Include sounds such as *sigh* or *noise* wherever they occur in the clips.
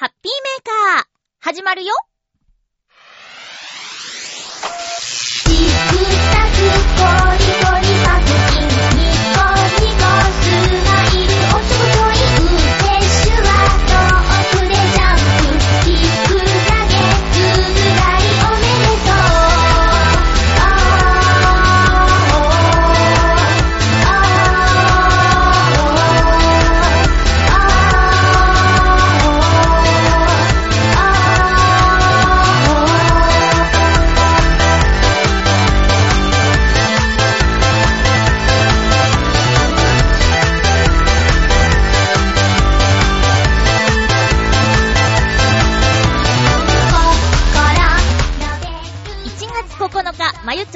ハッピーメーカー、始まるよ。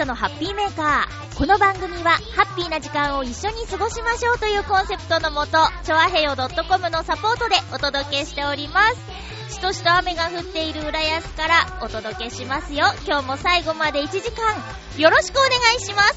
日、まゆっちょのハッピーメーカー。この番組は、ハッピーな時間を一緒に過ごしましょうというコンセプトのもと、ちょあへよ .com のサポートでお届けしております。しとしと雨が降っている浦安からお届けしますよ。今日も最後まで1時間、よろしくお願いします。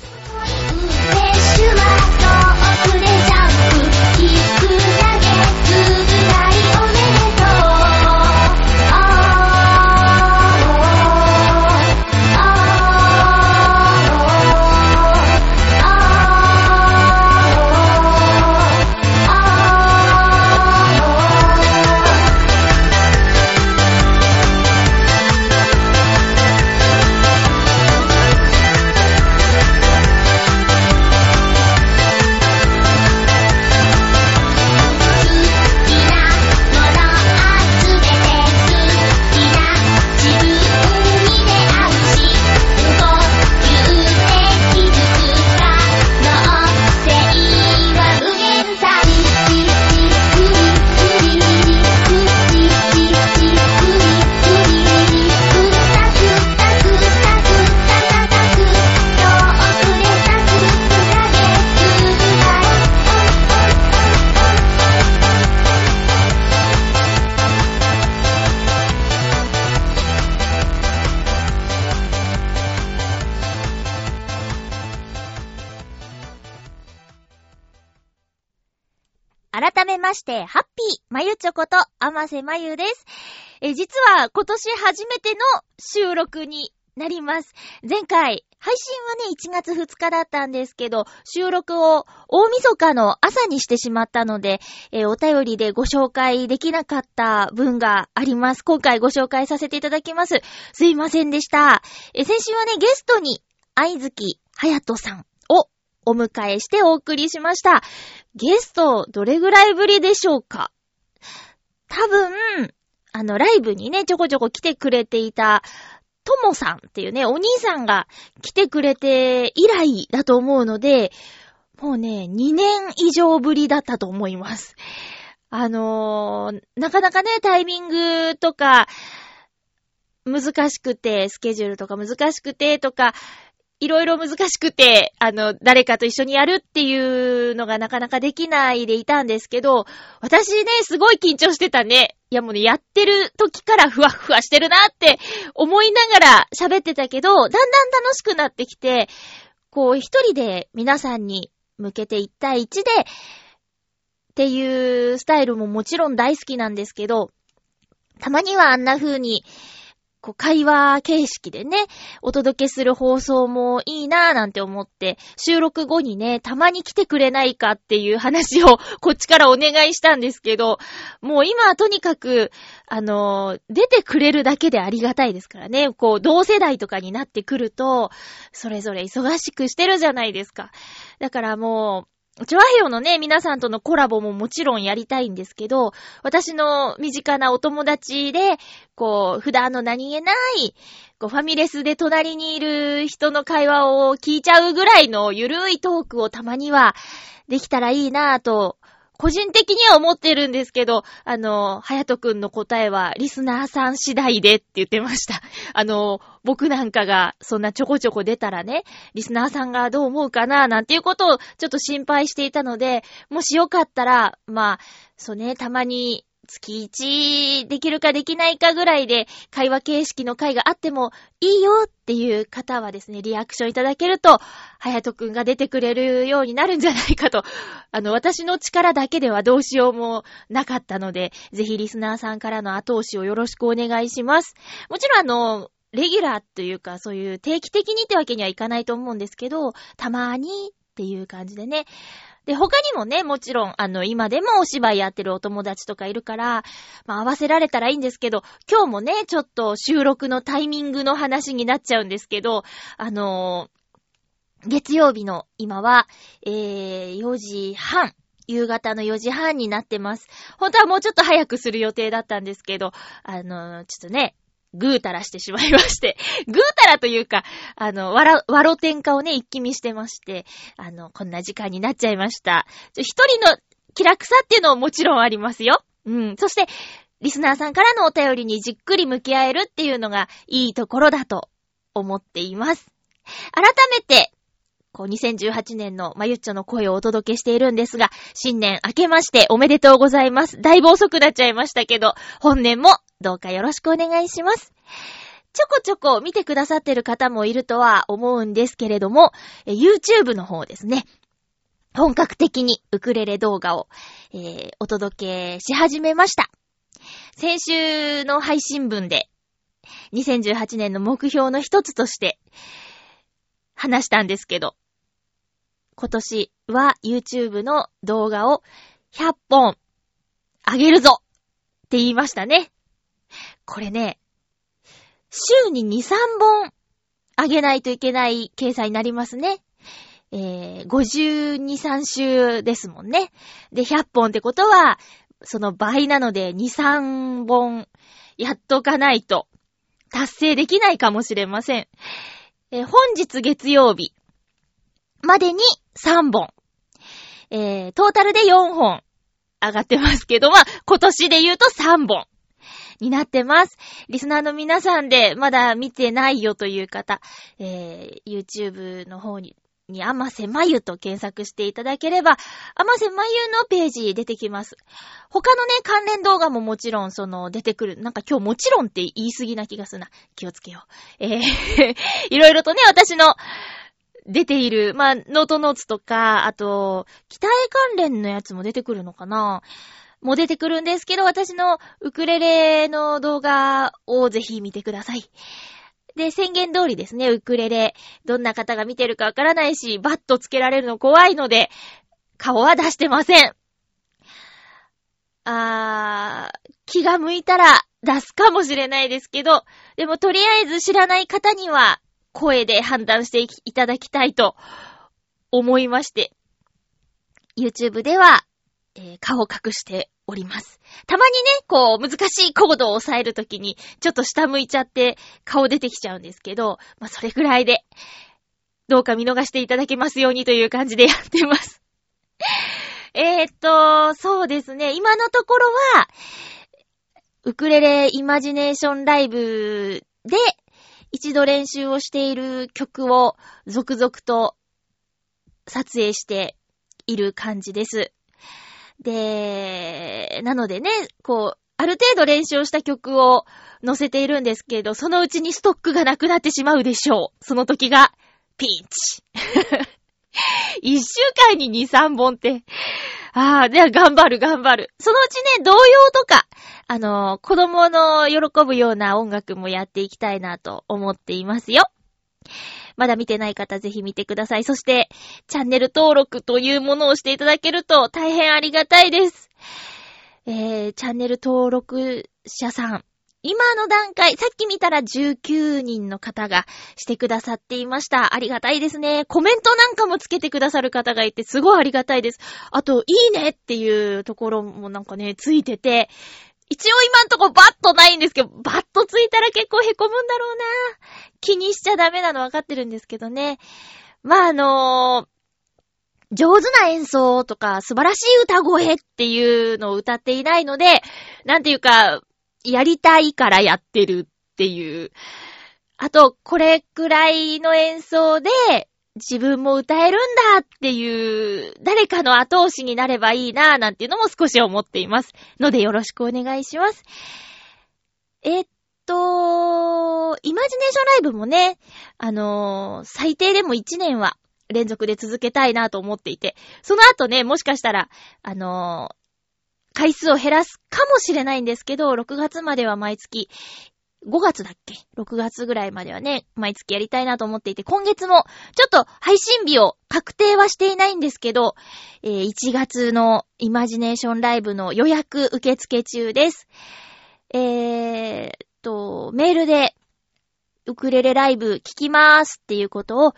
して、ハッピー、まゆちょこと、あませまゆです。え、実は今年初めての収録になります。前回、配信はね、1月2日だったんですけど、収録を大晦日の朝にしてしまったので、えーお便りでご紹介できなかった分があります。今回ご紹介させていただきます。すいませんでした。え、先週はね、ゲストに、愛月はやとさんお迎えしてお送りしました。ゲスト、どれぐらいぶりでしょうか？多分、あの、ライブにね、ちょこちょこ来てくれていた、ともさんっていうね、お兄さんが来てくれて以来だと思うので、もうね、2年以上ぶりだったと思います。あのーなかなかね、タイミングとか、難しくて、スケジュールとか難しくてとか、いろいろ難しくて、あの、誰かと一緒にやるっていうのがなかなかできないでいたんですけど、私ね、すごい緊張してたね。いやもうね、やってる時からふわふわしてるなって思いながら喋ってたけど、だんだん楽しくなってきて、こう一人で皆さんに向けて1対1で、っていうスタイルももちろん大好きなんですけど、たまにはあんな風に、こう会話形式でね、お届けする放送もいいなぁなんて思って、収録後にね、たまに来てくれないかっていう話を *laughs* こっちからお願いしたんですけど、もう今はとにかく、あのー出てくれるだけでありがたいですからね。こう、同世代とかになってくると、それぞれ忙しくしてるじゃないですか。だからもう、チョアヘヨのね、皆さんとのコラボももちろんやりたいんですけど、私の身近なお友達で、こう、普段の何気ない、こう、ファミレスで隣にいる人の会話を聞いちゃうぐらいのゆるいトークをたまにはできたらいいなぁと、個人的には思ってるんですけど、あの、はやとくんの答えは、リスナーさん次第でって言ってました。*laughs* あの、僕なんかがそんなちょこちょこ出たらね、リスナーさんがどう思うかな、なんていうことをちょっと心配していたので、もしよかったら、まあ、そうね、たまに月1できるかできないかぐらいで会話形式の回があってもいいよっていう方はですね、リアクションいただけると、はやとくんが出てくれるようになるんじゃないかと、*laughs* あの、私の力だけではどうしようもなかったので、ぜひリスナーさんからの後押しをよろしくお願いします。もちろんあの、レギュラーというか、そういう定期的にってわけにはいかないと思うんですけど、たまーにっていう感じでね、で、他にもね、もちろん、あの、今でもお芝居やってるお友達とかいるから、まあ、合わせられたらいいんですけど、今日もね、ちょっと収録のタイミングの話になっちゃうんですけど、あのー、月曜日の今は、えー、4時半。夕方の4時半になってます。本当はもうちょっと早くする予定だったんですけど、あの、ちょっとね、ぐーたらしてしまいまして、*laughs* ぐーたらというか、あの、わら、わろ天下をね、一気見してまして、あの、こんな時間になっちゃいました。一人の気楽さっていうのももちろんありますよ。うん。そして、リスナーさんからのお便りにじっくり向き合えるっていうのがいいところだと思っています。改めて、こう2018年のまゆっちょの声をお届けしているんですが、新年明けましておめでとうございます。だいぶ遅くなっちゃいましたけど、本年もどうかよろしくお願いします。ちょこちょこ見てくださってる方もいるとは思うんですけれども、YouTube の方ですね。本格的にウクレレ動画を、えー、お届けし始めました。先週の配信分で、2018年の目標の一つとして話したんですけど、今年は YouTube の動画を100本あげるぞって言いましたね。これね、週に2、3本あげないといけない計算になりますね。えー、52、3週ですもんね。で、100本ってことは、その倍なので2、3本やっとかないと達成できないかもしれません。えー、本日月曜日までに3本。えー、トータルで4本上がってますけど、まあ、今年で言うと3本。になってます。リスナーの皆さんでまだ見てないよという方、えー、YouTube の方に、に、あませまゆと検索していただければ、あませまゆのページ出てきます。他のね、関連動画ももちろん、その、出てくる。なんか今日もちろんって言い過ぎな気がするな。気をつけよう。えー *laughs* いろいろとね、私の、出ている、まあ、ノートノーツとか、あと、期待関連のやつも出てくるのかなも出てくるんですけど、私のウクレレの動画をぜひ見てください。で、宣言通りですね、ウクレレ。どんな方が見てるかわからないし、バッとつけられるの怖いので、顔は出してません。あー、気が向いたら出すかもしれないですけど、でもとりあえず知らない方には声で判断していただきたいと思いまして、YouTube では、えー、顔を隠しております。たまにね、こう、難しいコードを押さえるときに、ちょっと下向いちゃって顔出てきちゃうんですけど、まあ、それぐらいで、どうか見逃していただけますようにという感じでやってます。*laughs* えーっと、そうですね、今のところは、ウクレレイマジネーションライブで、一度練習をしている曲を続々と撮影している感じです。で、なのでね、こう、ある程度練習をした曲を載せているんですけど、そのうちにストックがなくなってしまうでしょう。その時が、ピンチ。*laughs* 一週間に二、三本って。ああ、では頑張る頑張る。そのうちね、童謡とか、あのー、子供の喜ぶような音楽もやっていきたいなと思っていますよ。まだ見てない方ぜひ見てください。そして、チャンネル登録というものをしていただけると大変ありがたいです。えー、チャンネル登録者さん。今の段階、さっき見たら19人の方がしてくださっていました。ありがたいですね。コメントなんかもつけてくださる方がいて、すごいありがたいです。あと、いいねっていうところもなんかね、ついてて、一応今んとこバッとないんですけど、バッとついたら結構凹むんだろうな。気にしちゃダメなのわかってるんですけどね。まあ、あのー、上手な演奏とか素晴らしい歌声っていうのを歌っていないので、なんていうか、やりたいからやってるっていう。あと、これくらいの演奏で、自分も歌えるんだっていう、誰かの後押しになればいいなぁなんていうのも少し思っています。のでよろしくお願いします。えっと、イマジネーションライブもね、あのー最低でも1年は連続で続けたいなと思っていて、その後ね、もしかしたら、あのー回数を減らすかもしれないんですけど、6月までは毎月、5月だっけ ?6 月ぐらいまではね、毎月やりたいなと思っていて、今月も、ちょっと配信日を確定はしていないんですけど、えー1月のイマジネーションライブの予約受付中です。えーっと、メールで、ウクレレライブ聞きまーすっていうことを、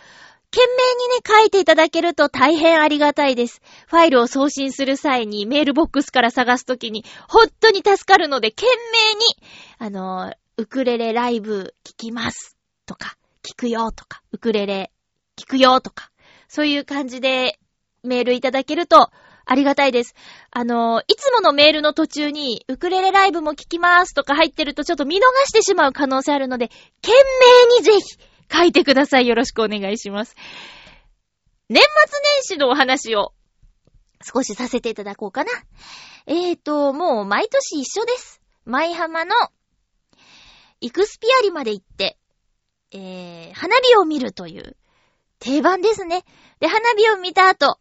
懸命にね、書いていただけると大変ありがたいです。ファイルを送信する際にメールボックスから探すときに、本当に助かるので、懸命に、あの、ウクレレライブ聞きますとか、聞くよとか、ウクレレ聞くよとか、そういう感じでメールいただけるとありがたいです。あの、いつものメールの途中に、ウクレレライブも聞きますとか入ってるとちょっと見逃してしまう可能性あるので、懸命にぜひ書いてください。よろしくお願いします。年末年始のお話を少しさせていただこうかな。えーと、もう毎年一緒です。舞浜のイクスピアリまで行って、えー、花火を見るという定番ですね。で、花火を見た後、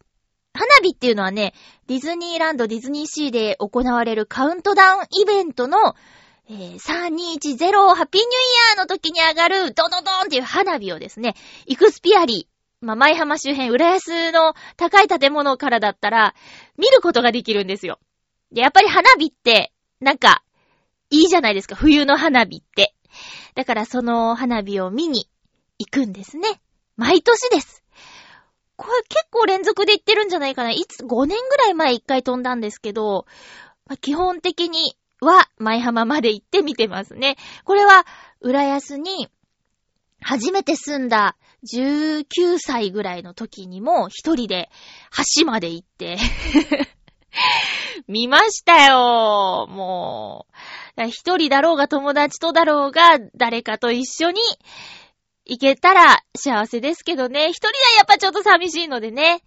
花火っていうのはね、ディズニーランド、ディズニーシーで行われるカウントダウンイベントの、えー、321-0ハッピーニューイヤーの時に上がるドドドンっていう花火をですね、イクスピアリ、まあ、舞浜周辺、浦安の高い建物からだったら、見ることができるんですよ。で、やっぱり花火って、なんか、いいじゃないですか、冬の花火って。だからその花火を見に行くんですね。毎年です。これ結構連続で行ってるんじゃないかな。いつ、5年ぐらい前一回飛んだんですけど、まあ基本的には舞浜まで行って見てますね。これは、浦安に、初めて住んだ19歳ぐらいの時にも一人で橋まで行って、*laughs* 見ましたよもう。一人だろうが友達とだろうが誰かと一緒に行けたら幸せですけどね。一人はやっぱちょっと寂しいのでね。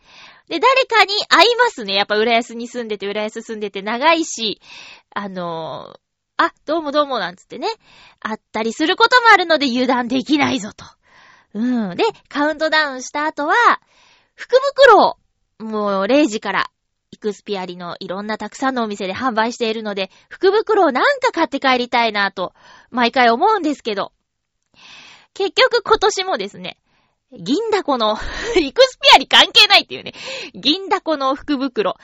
で、誰かに会いますね。やっぱ浦安に住んでて、浦安住んでて長いし、あのーあ、どうもどうもなんつってね。あったりすることもあるので油断できないぞと。うん。で、カウントダウンした後は、福袋を、もう0時から、イクスピアリのいろんなたくさんのお店で販売しているので、福袋をなんか買って帰りたいなと、毎回思うんですけど、結局今年もですね、銀だこの、*laughs* イクスピアリ関係ないっていうね、銀だこの福袋、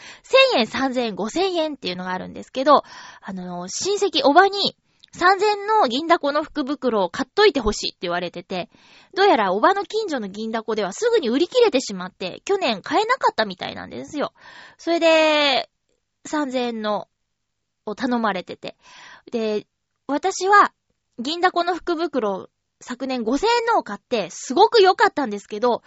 1000円、3000円、5000円っていうのがあるんですけど、あの、親戚、おばに、3000の銀だこの福袋を買っといてほしいって言われてて、どうやらおばの近所の銀だこではすぐに売り切れてしまって、去年買えなかったみたいなんですよ。それで、3000のを頼まれてて。で、私は銀だこの福袋、昨年5000円のを買って、すごく良かったんですけど、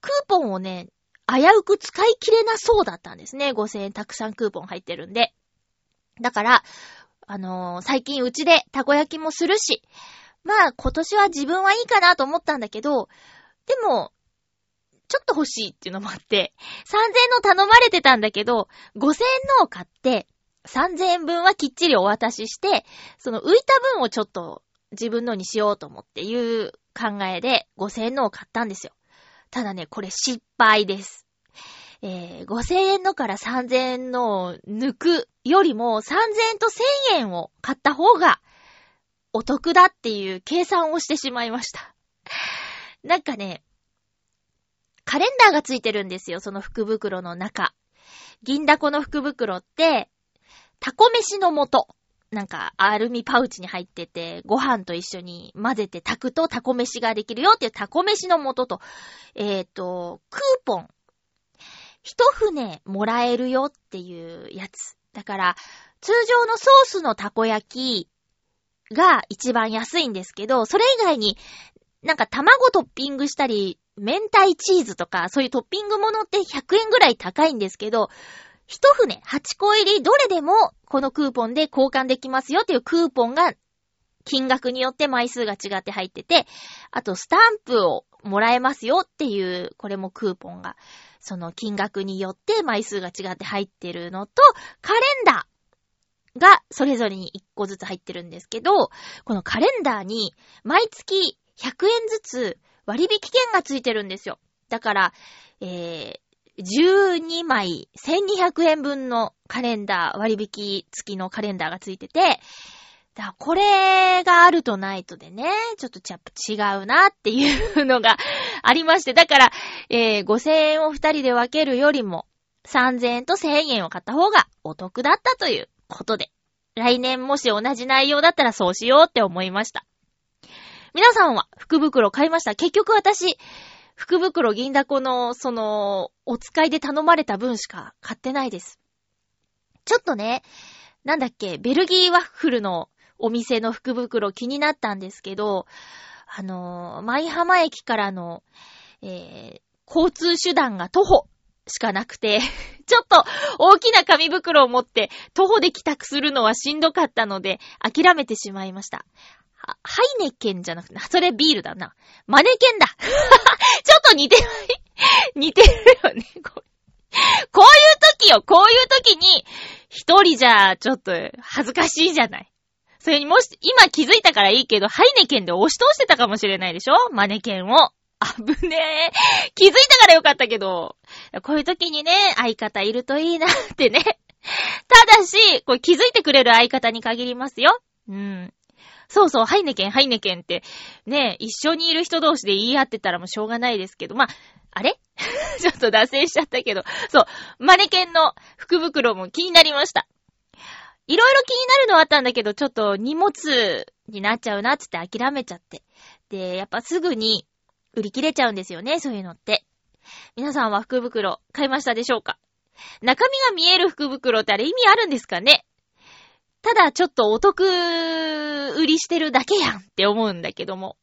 クーポンをね、危うく使い切れなそうだったんですね。5000円たくさんクーポン入ってるんで。だから、あのー最近うちでたこ焼きもするし、まあ今年は自分はいいかなと思ったんだけど、でも、ちょっと欲しいっていうのもあって、3000円の頼まれてたんだけど、5000円のを買って、3000円分はきっちりお渡しして、その浮いた分をちょっと自分のにしようと思っていう考えで5000円のを買ったんですよ。ただね、これ失敗です。えー、5000円のから3000円の抜くよりも3000円と1000円を買った方がお得だっていう計算をしてしまいました。*laughs* なんかね、カレンダーがついてるんですよ、その福袋の中。銀だこの福袋って、タコ飯の素。なんか、アルミパウチに入ってて、ご飯と一緒に混ぜて炊くとタコ飯ができるよっていうタコ飯の素と、えっ、と、クーポン。一船もらえるよっていうやつ。だから、通常のソースのたこ焼きが一番安いんですけど、それ以外になんか卵トッピングしたり、明太チーズとか、そういうトッピングものって100円ぐらい高いんですけど、一船8個入りどれでもこのクーポンで交換できますよっていうクーポンが金額によって枚数が違って入ってて、あとスタンプをもらえますよっていう、これもクーポンが、その金額によって枚数が違って入ってるのと、カレンダーがそれぞれに1個ずつ入ってるんですけど、このカレンダーに毎月100円ずつ割引券がついてるんですよ。だから、えー、12枚1200円分のカレンダー、割引付きのカレンダーがついてて、だからこれがあるとないとでね、ちょっとやっぱ違うなっていうのが *laughs* ありまして、だから、えー、5000円を2人で分けるよりも、3000円と1000円を買った方がお得だったということで、来年もし同じ内容だったらそうしようって思いました。皆さんは福袋買いました？結局私、福袋銀だこの、その、お使いで頼まれた分しか買ってないです。ちょっとね、なんだっけ、ベルギーワッフルのお店の福袋気になったんですけど、あのー、舞浜駅からの、えー、交通手段が徒歩しかなくて、*laughs* ちょっと大きな紙袋を持って徒歩で帰宅するのはしんどかったので諦めてしまいました。ハイネケンじゃなくて、それビールだな。マネケンだ *laughs* ちょっと似てない？*laughs* 似てるよね、ここういう時よ、こういう時に、一人じゃ、ちょっと、恥ずかしいじゃない。それにもし、今気づいたからいいけど、ハイネケンで押し通してたかもしれないでしょ？マネケンを。*laughs* 危ねえ。気づいたからよかったけど、こういう時にね、相方いるといいなってね。*laughs* ただし、これ気づいてくれる相方に限りますよ。うん。そうそう、ハイネケン、ハイネケンって、ね、一緒にいる人同士で言い合ってたらもうしょうがないですけど、まあ、あれ？*laughs* ちょっと脱線しちゃったけど、そう、マネケンの福袋も気になりました。いろいろ気になるのはあったんだけど、ちょっと荷物になっちゃうなっつって諦めちゃって。で、やっぱすぐに売り切れちゃうんですよね、そういうのって。皆さんは福袋買いましたでしょうか？中身が見える福袋ってあれ意味あるんですかね？ただちょっとお得売りしてるだけやんって思うんだけども。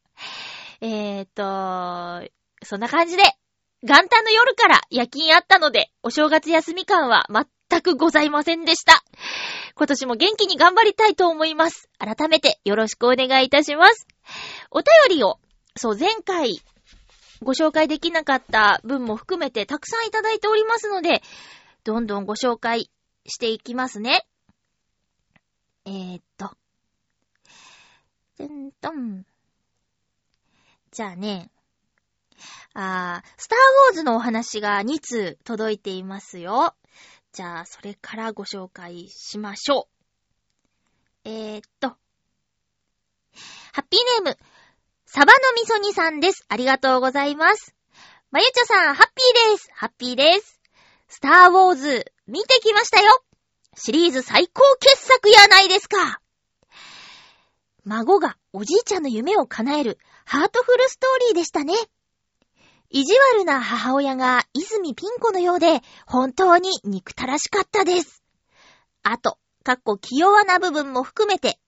えーと、そんな感じで、元旦の夜から夜勤あったので、お正月休み感は全くございませんでした。今年も元気に頑張りたいと思います。改めてよろしくお願いいたします。お便りを、そう、前回ご紹介できなかった分も含めてたくさんいただいておりますので、どんどんご紹介していきますね。えー、っと。てんとん。じゃあね。あー、スターウォーズのお話が2通届いていますよ。じゃあ、それからご紹介しましょう。えー、っと。ハッピーネーム、サバのみそ煮さんです。ありがとうございます。まゆちょさん、ハッピーです。ハッピーです。スターウォーズ、見てきましたよ。シリーズ最高傑作やないですか。孫がおじいちゃんの夢を叶えるハートフルストーリーでしたね。意地悪な母親が泉ピン子のようで本当に憎たらしかったです。あと、かっこ気弱な部分も含めて、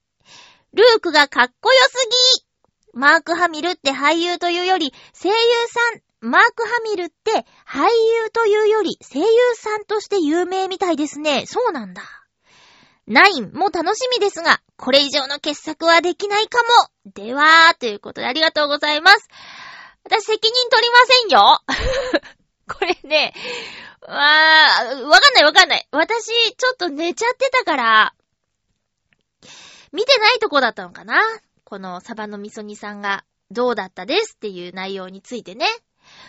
ルークがかっこよすぎマーク・ハミルって俳優というより声優さん、マーク・ハミルって俳優というより声優さんとして有名みたいですね。そうなんだ。ナインも楽しみですが、これ以上の傑作はできないかも。では、ということでありがとうございます。私責任取りませんよ。*laughs* これね、わー、わかんないわかんない。私、ちょっと寝ちゃってたから、見てないとこだったのかな？このサバのみそ煮さんがどうだったですっていう内容についてね。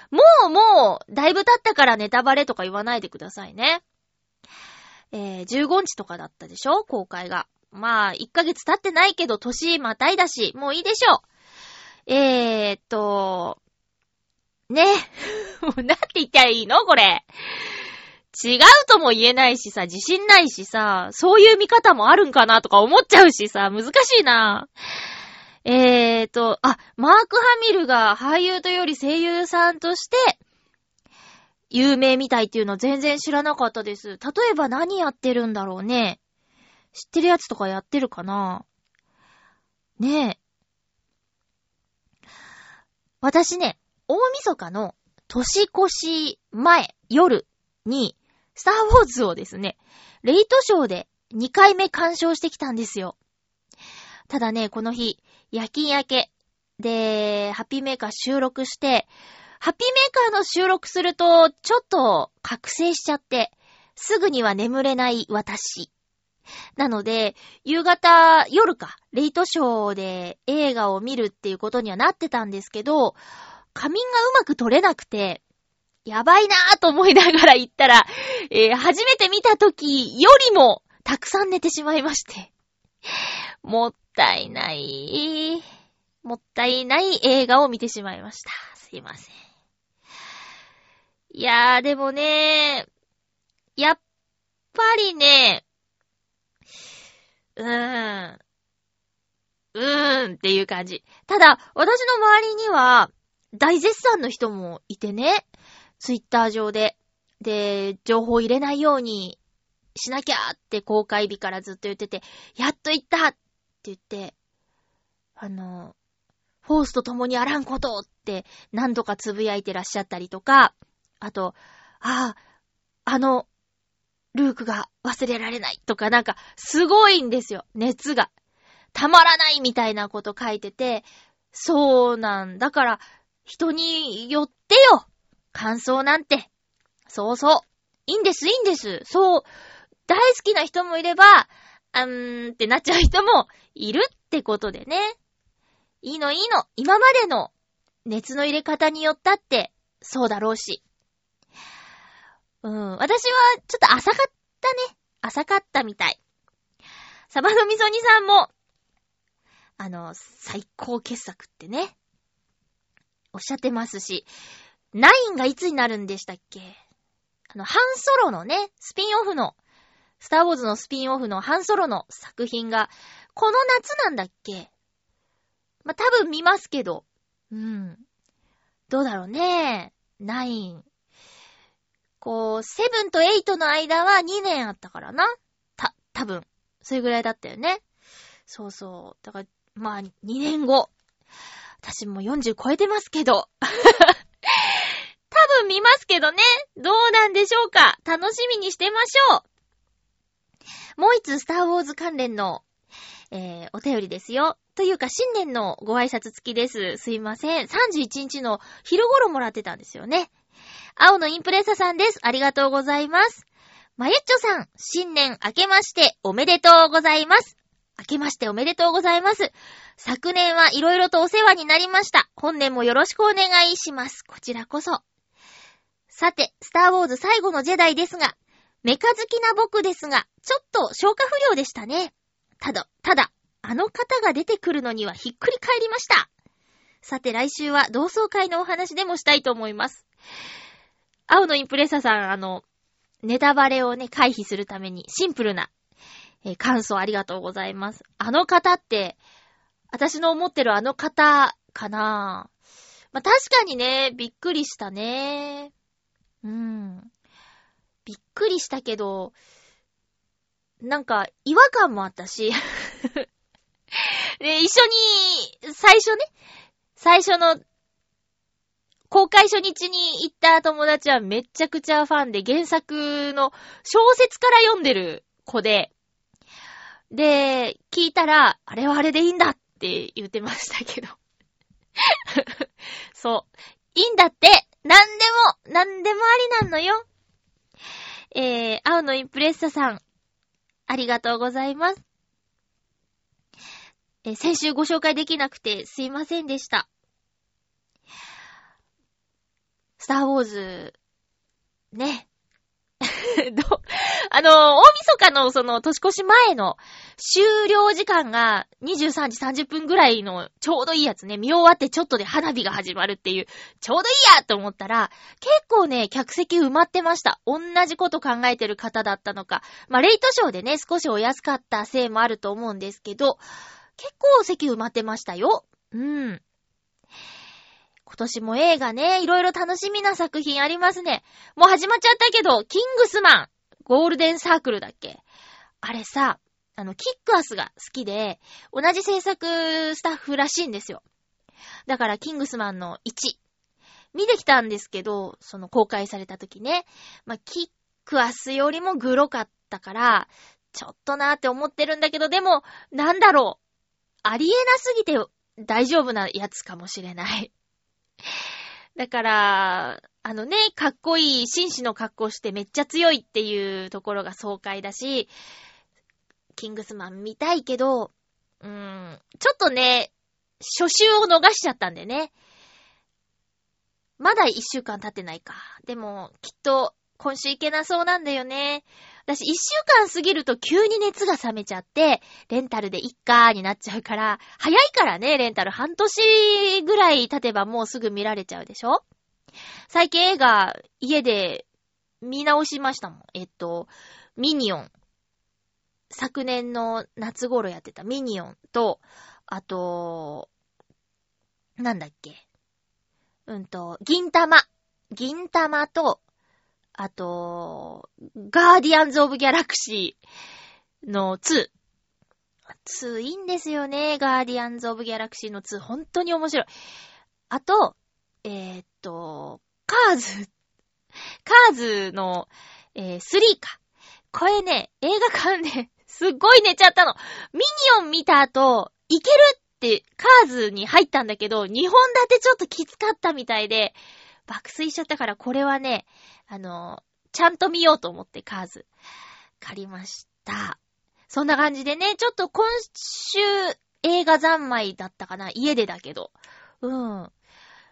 もうもう、だいぶ経ったからネタバレとか言わないでくださいね。えー、15日とかだったでしょ？公開が。まあ、1ヶ月経ってないけど、年またいだし、もういいでしょう。えーっと、ね。*laughs* もうなんて言ったらいいの？これ。違うとも言えないしさ、自信ないしさ、そういう見方もあるんかなとか思っちゃうしさ、難しいな。えーと、あ、マーク・ハミルが俳優とより声優さんとして、有名みたいっていうの全然知らなかったです。例えば何やってるんだろうね。知ってるやつとかやってるかな？ねえ。私ね、大晦日の年越し前、夜に、スターウォーズをですね、レイトショーで2回目鑑賞してきたんですよ。ただね、この日、夜勤明け、で、ハッピーメーカー収録して、ハッピーメーカーの収録すると、ちょっと覚醒しちゃって、すぐには眠れない私。なので、夕方、夜か、レイトショーで映画を見るっていうことにはなってたんですけど、仮眠がうまく取れなくて、やばいなぁと思いながら行ったら、えー初めて見た時よりもたくさん寝てしまいまして。もったいない。もったいない映画を見てしまいました。すいません。いやー、でもね、やっぱりね、うーん、うーんっていう感じ。ただ、私の周りには、大絶賛の人もいてね、ツイッター上で。で、情報入れないようにしなきゃって公開日からずっと言ってて、やっと行ったって言って、あの、フォースと共にあらんことって何度かつぶやいてらっしゃったりとか、あと、ああ、あの、ルークが忘れられないとかなんかすごいんですよ、熱が。たまらないみたいなこと書いてて、そうなんだから、人によってよ感想なんて。そうそう。いいんです、いいんです。そう。大好きな人もいれば、あーんってなっちゃう人もいるってことでね。いいのいいの。今までの熱の入れ方によったって、そうだろうし。うん。私はちょっと浅かったね。浅かったみたい。サバのみそ煮さんも、あの、最高傑作ってね。おっしゃってますし、ナインがいつになるんでしたっけ？あの、ハンソロのね、スピンオフの、スターウォーズのスピンオフのハンソロの作品が、この夏なんだっけ？ま、多分見ますけど。うん。どうだろうね。ナイン。こう、セブンとエイトの間は2年あったからな。た、多分。それぐらいだったよね。そうそう。だから、まあ、2年後。私も40超えてますけど。*laughs* 多分見ますけどね。どうなんでしょうか楽しみにしてましょう。もう一つスターウォーズ関連の、えー、お便りですよ。というか、新年のご挨拶付きです。すいません。31日の昼頃もらってたんですよね。青のインプレッサさんです。ありがとうございます。まゆっちょさん、新年明けましておめでとうございます。明けましておめでとうございます。昨年はいろいろとお世話になりました。本年もよろしくお願いします。こちらこそ。さて、スターウォーズ最後のジェダイですが、メカ好きな僕ですが、ちょっと消化不良でしたね。ただ、ただ、あの方が出てくるのにはひっくり返りました。さて来週は同窓会のお話でもしたいと思います。青のインプレッサさん、あの、ネタバレをね、回避するためにシンプルな、えー感想ありがとうございます。あの方って、私の思ってるあの方かな？ぁまあ、確かにね、びっくりしたね。うん。びっくりしたけど、なんか、違和感もあったし、*laughs* で、一緒に、最初ね、最初の、公開初日に行った友達はめちゃくちゃファンで、原作の小説から読んでる子で、で、聞いたら、あれはあれでいいんだって言ってましたけど。*laughs* そう。いいんだってなんでも、なんでもありなんのよ。えー、青のインプレッサさん、ありがとうございます。え先週ご紹介できなくてすいませんでした。スターウォーズ、ね。*laughs* どあの、大晦日のその年越し前の終了時間が23時30分ぐらいのちょうどいいやつね。見終わってちょっとで花火が始まるっていう、ちょうどいいやと思ったら、結構ね、客席埋まってました。同じこと考えてる方だったのか。まあ、レイトショーでね、少しお安かったせいもあると思うんですけど、結構席埋まってましたよ。うん。今年も映画ね、いろいろ楽しみな作品ありますね。もう始まっちゃったけど、キングスマン、ゴールデンサークルだっけあれさ、あの、キックアスが好きで、同じ制作スタッフらしいんですよ。だから、キングスマンの1。見てきたんですけど、その公開された時ね。まあ、キックアスよりもグロかったから、ちょっとなーって思ってるんだけど、でも、なんだろう。ありえなすぎて大丈夫なやつかもしれない。*laughs* だから、あのね、かっこいい紳士の格好してめっちゃ強いっていうところが爽快だし、キングスマン見たいけど、うーん、ちょっとね、初週を逃しちゃったんでね。まだ一週間経ってないか。でも、きっと、今週いけなそうなんだよね。私、一週間過ぎると急に熱が冷めちゃって、レンタルでいっかーになっちゃうから、早いからね、レンタル。半年ぐらい経てばもうすぐ見られちゃうでしょ？最近映画、家で見直しましたもん。えっと、ミニオン。昨年の夏頃やってたミニオンと、あと、なんだっけ？うんと、銀玉。銀玉と、あと、ガーディアンズ・オブ・ギャラクシーの2。2いいんですよね。ガーディアンズ・オブ・ギャラクシーの2。本当に面白い。あと、えーっと、カーズ。カーズの、えー、3か。これね、映画館で *laughs* すっごい寝ちゃったの。ミニオン見た後、いけるってカーズに入ったんだけど、2本立てちょっときつかったみたいで、爆睡しちゃったから、これはね、あの、ちゃんと見ようと思ってカーズ借りました。そんな感じでね、ちょっと今週映画三昧だったかな家でだけど。うん。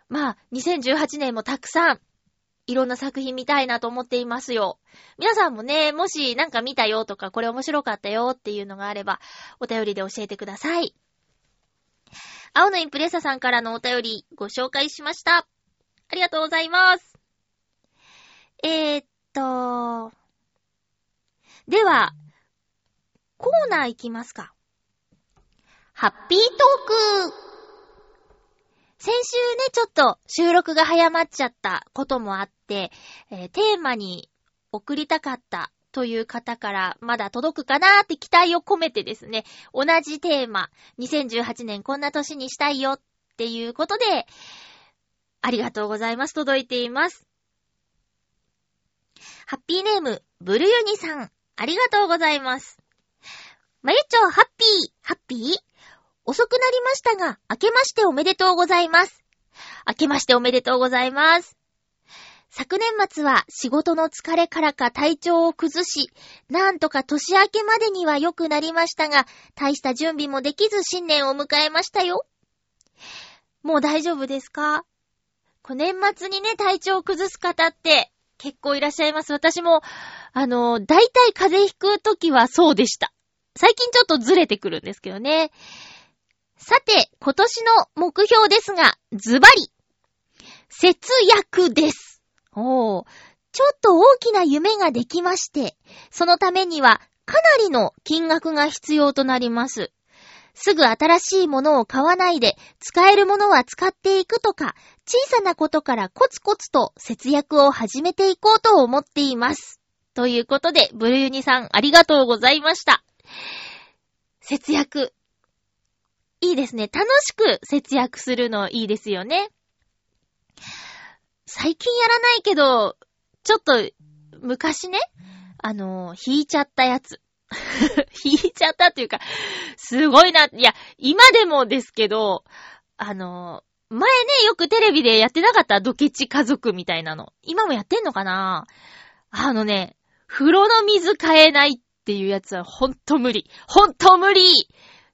まあ、2018年もたくさん、いろんな作品見たいなと思っていますよ。皆さんもね、もしなんか見たよとか、これ面白かったよっていうのがあれば、お便りで教えてください。青のインプレッサさんからのお便りご紹介しました。ありがとうございます。えー、っと、では、コーナー行きますか。ハッピートーク先週ね、ちょっと収録が早まっちゃったこともあって、えーテーマに送りたかったという方からまだ届くかなーって期待を込めてですね、同じテーマ、2018年こんな年にしたいよっていうことで、ありがとうございます。届いています。ハッピーネーム、ブルユニさん、ありがとうございます。まゆちょ、ハッピー、ハッピー？遅くなりましたが、明けましておめでとうございます。明けましておめでとうございます。昨年末は仕事の疲れからか体調を崩し、なんとか年明けまでには良くなりましたが、大した準備もできず新年を迎えましたよ。もう大丈夫ですか？こう年末にね、体調を崩す方って結構いらっしゃいます。私も、あの、大体風邪ひくときはそうでした。最近ちょっとずれてくるんですけどね。さて、今年の目標ですが、ズバリ、節約です。おー、ちょっと大きな夢ができまして、そのためにはかなりの金額が必要となります。すぐ新しいものを買わないで、使えるものは使っていくとか、小さなことからコツコツと節約を始めていこうと思っています。ということで、ブルユニさんありがとうございました。節約。いいですね。楽しく節約するのいいですよね。最近やらないけど、ちょっと、昔ね、あの、引いちゃったやつ。*laughs* 引いちゃったっていうか、すごいな。いや、今でもですけど、あの、前ね、よくテレビでやってなかったドケチ家族みたいなの。今もやってんのかな？あのね、風呂の水買えないっていうやつはほんと無理。ほんと無理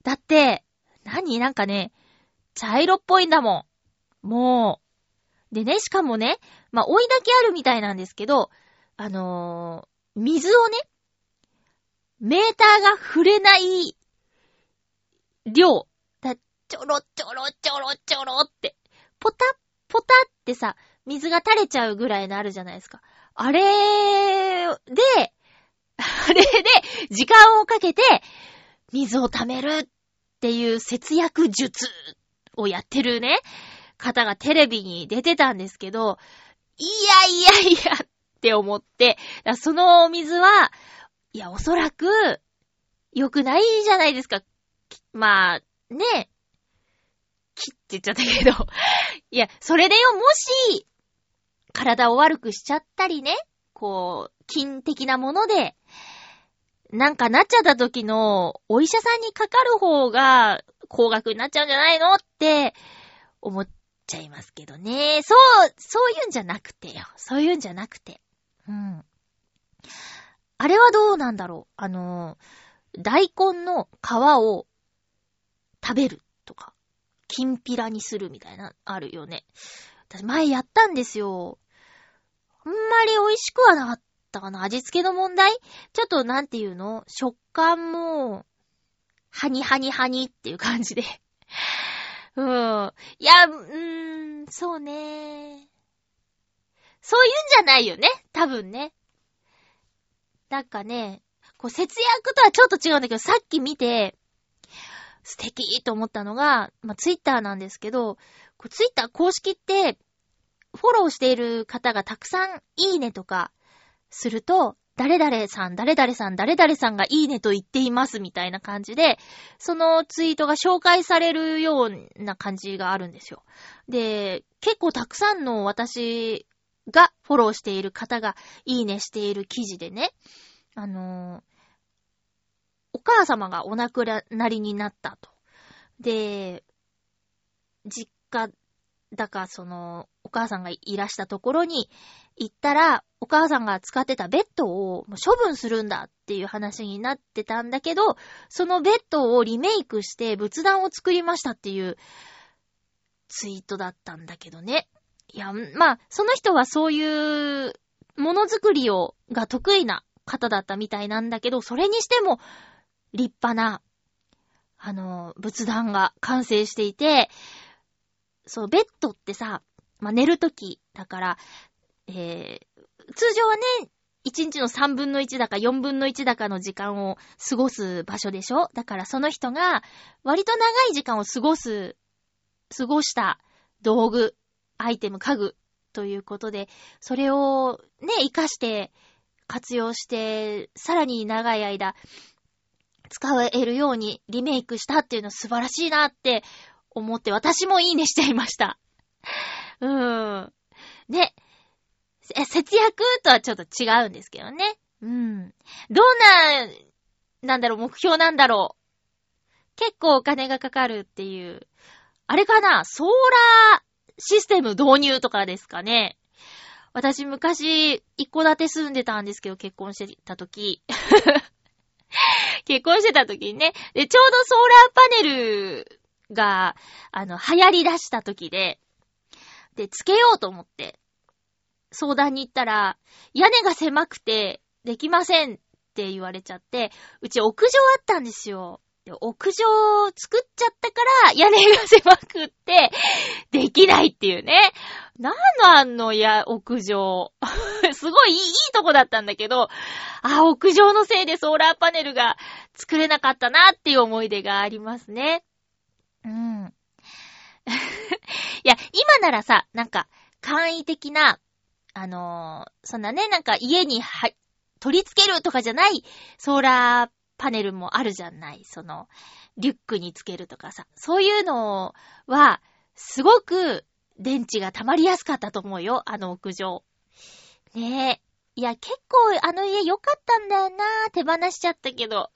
だって、何？なんかね、茶色っぽいんだもん。もう。でね、しかもね、まあ、追いだけあるみたいなんですけど、あのー水をね、メーターが触れない量、ちょろちょろちょろちょろって、ポタッポタってさ、水が垂れちゃうぐらいのあるじゃないですか。あれで、*laughs* あれで、時間をかけて、水を溜めるっていう節約術をやってるね、方がテレビに出てたんですけど、いやいやいやって思って、そのお水は、いや、おそらく、良くないじゃないですか。まあ、ね、きって言っちゃったけど。*laughs* いや、それでよ、もし、体を悪くしちゃったりね、こう、筋的なもので、なんかなっちゃった時の、お医者さんにかかる方が、高額になっちゃうんじゃないのって思っちゃいますけどね。そう、そういうんじゃなくてよ。そういうんじゃなくて。うん。あれはどうなんだろう？あの、大根の皮を食べるとか、きんぴらにするみたいな、あるよね。私前やったんですよ。あんまり美味しくはなかったかな。味付けの問題？ちょっとなんていうの？食感も、ハニハニハニっていう感じで。*laughs* うん。いや、うーん、そうね。そういうんじゃないよね。多分ね。なんかね、こう節約とはちょっと違うんだけど、さっき見て、素敵と思ったのが、まあ、ツイッターなんですけど、こうツイッター公式って、フォローしている方がたくさんいいねとかすると、誰々さん、誰々さん、誰々さんがいいねと言っていますみたいな感じで、そのツイートが紹介されるような感じがあるんですよ。で、結構たくさんの私がフォローしている方がいいねしている記事でね、あのーお母様がお亡くなりになったと。で、実家、だかその、お母さんがいらしたところに行ったら、お母さんが使ってたベッドを処分するんだっていう話になってたんだけど、そのベッドをリメイクして仏壇を作りましたっていうツイートだったんだけどね。いや、まあ、その人はそういうものづくりを、が得意な方だったみたいなんだけど、それにしても立派な、あの、仏壇が完成していて、そう、ベッドってさ、まあ、寝るときだから、えー、通常はね、1日の3分の1だか4分の1だかの時間を過ごす場所でしょ？だからその人が割と長い時間を過ごす、過ごした道具、アイテム、家具ということで、それをね、活かして活用して、さらに長い間使えるようにリメイクしたっていうの素晴らしいなって思って私もいいねしちゃいました。うーん。ね。節約とはちょっと違うんですけどね。うん。どんな、なんだろう、目標なんだろう。結構お金がかかるっていう。あれかな？ソーラーシステム導入とかですかね。私昔、一戸建て住んでたんですけど、結婚してた時。*laughs* 結婚してた時にね。で、ちょうどソーラーパネルが、あの、流行り出した時で、で、つけようと思って、相談に行ったら、屋根が狭くて、できませんって言われちゃって、うち屋上あったんですよ。屋上作っちゃったから、屋根が狭くって、できないっていうね。なんのあんのや、屋上。*laughs* すごいいい、いいとこだったんだけど、あ、屋上のせいでソーラーパネルが作れなかったなっていう思い出がありますね。うん。*laughs* いや、今ならさ、なんか、簡易的な、あのーそんなね、なんか家には、取り付けるとかじゃないソーラーパネルもあるじゃない。その、リュックにつけるとかさ。そういうのは、すごく電池が溜まりやすかったと思うよ。あの屋上。ねえ。いや、結構あの家良かったんだよな。手放しちゃったけど。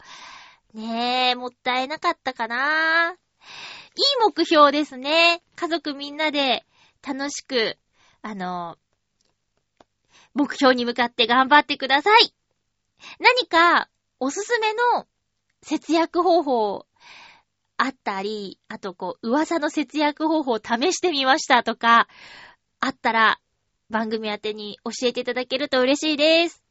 ねえ、もったいなかったかな。いい目標ですね。家族みんなで楽しく、あの、目標に向かって頑張ってください。何かおすすめの節約方法あったり、あとこう、噂の節約方法を試してみましたとか、あったら番組宛てに教えていただけると嬉しいです。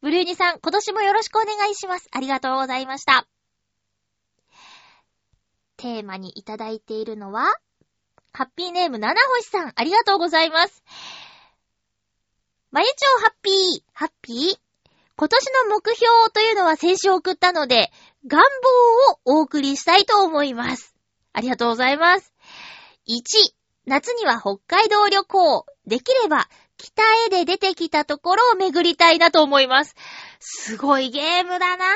ブルーニさん、今年もよろしくお願いします。ありがとうございました。テーマにいただいているのは、ハッピーネーム七星さん、ありがとうございます。まゆちょうハッピー、ハッピー今年の目標というのは先週送ったので、願望をお送りしたいと思います。ありがとうございます。1、夏には北海道旅行。できれば、北へで出てきたところを巡りたいなと思います。すごいゲームだなぁ。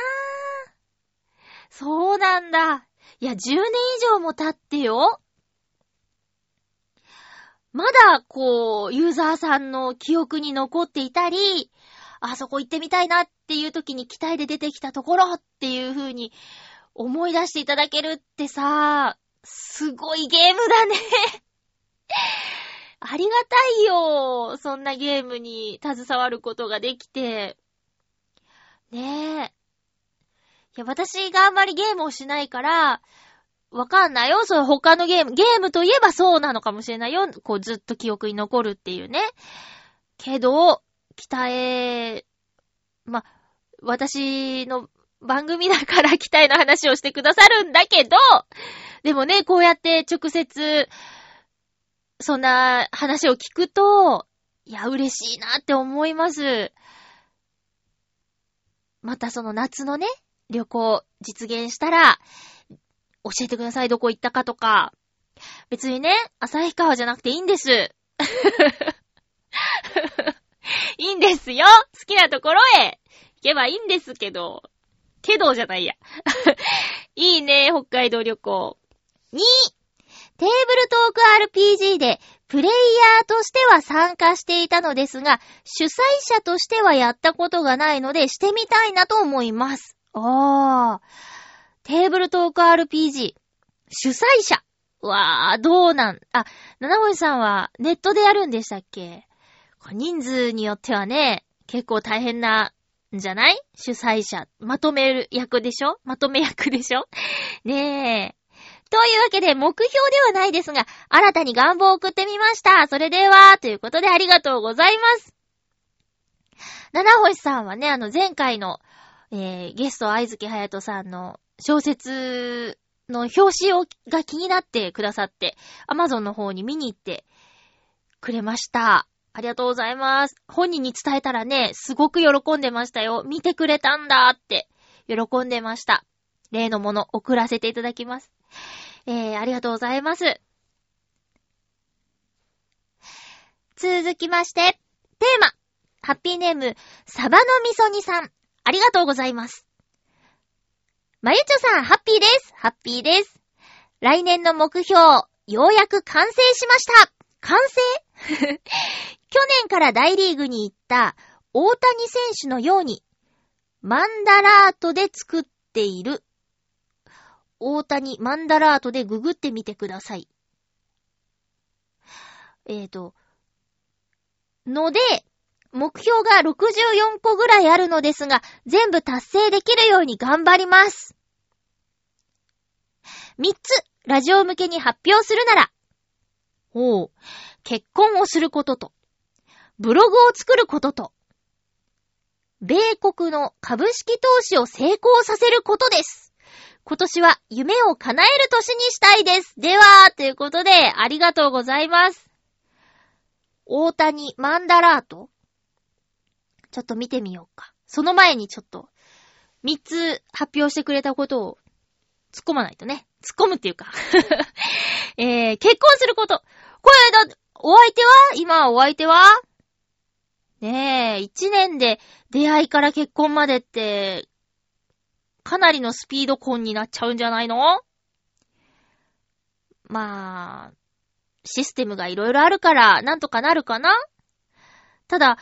そうなんだ。いや、10年以上も経ってよ。まだ、こう、ユーザーさんの記憶に残っていたり、あそこ行ってみたいなっていう時に期待で出てきたところっていう風に思い出していただけるってさ、すごいゲームだね。*laughs* ありがたいよ。そんなゲームに携わることができて。ねえ。いや、私があんまりゲームをしないから、わかんないよ。そう、他のゲーム。ゲームといえばそうなのかもしれないよ。こう、ずっと記憶に残るっていうね。けど、鍛え、ま、私の番組だから鍛えの話をしてくださるんだけど、でもね、こうやって直接、そんな話を聞くと、いや、嬉しいなって思います。またその夏のね、旅行実現したら、教えてください、どこ行ったかとか。別にね、旭川じゃなくていいんです。*laughs* いいんですよ好きなところへ行けばいいんですけど。けどじゃないや。*laughs* いいね、北海道旅行。2、テーブルトーク RPG でプレイヤーとしては参加していたのですが、主催者としてはやったことがないのでしてみたいなと思います。あー。テーブルトーク RPG。主催者。わー、どうなん、あ、七星さんはネットでやるんでしたっけ？人数によってはね、結構大変なんじゃない？主催者。まとめる役でしょ？まとめ役でしょ？ねえ。というわけで、目標ではないですが、新たに願望を送ってみました。それでは、ということでありがとうございます。七星さんはね、あの前回の、えー、ゲスト、愛月隼人さんの小説の表紙をが気になってくださって、アマゾンの方に見に行ってくれました。ありがとうございます。本人に伝えたらね、すごく喜んでましたよ。見てくれたんだって、喜んでました。例のもの送らせていただきます。えー、ありがとうございます。続きまして、テーマ、ハッピーネーム、サバのみそ煮さん。ありがとうございます。まゆちょさん、ハッピーです。ハッピーです。来年の目標、ようやく完成しました。完成？*laughs* 去年から大リーグに行った大谷選手のように、マンダラートで作っている。大谷マンダラートでググってみてください。えっ、ー、と、ので、目標が64個ぐらいあるのですが、全部達成できるように頑張ります。3つ、ラジオ向けに発表するなら、おう、結婚をすることと、ブログを作ることと、米国の株式投資を成功させることです。今年は夢を叶える年にしたいです。では、ということで、ありがとうございます。大谷マンダラートちょっと見てみようか。その前にちょっと、3つ発表してくれたことを突っ込まないとね。突っ込むっていうか *laughs* えー、結婚すること。これだ、お相手は？今お相手は？ねえ、1年で出会いから結婚までって、かなりのスピード婚になっちゃうんじゃないの？まあ、システムがいろいろあるから、なんとかなるかな？ただ、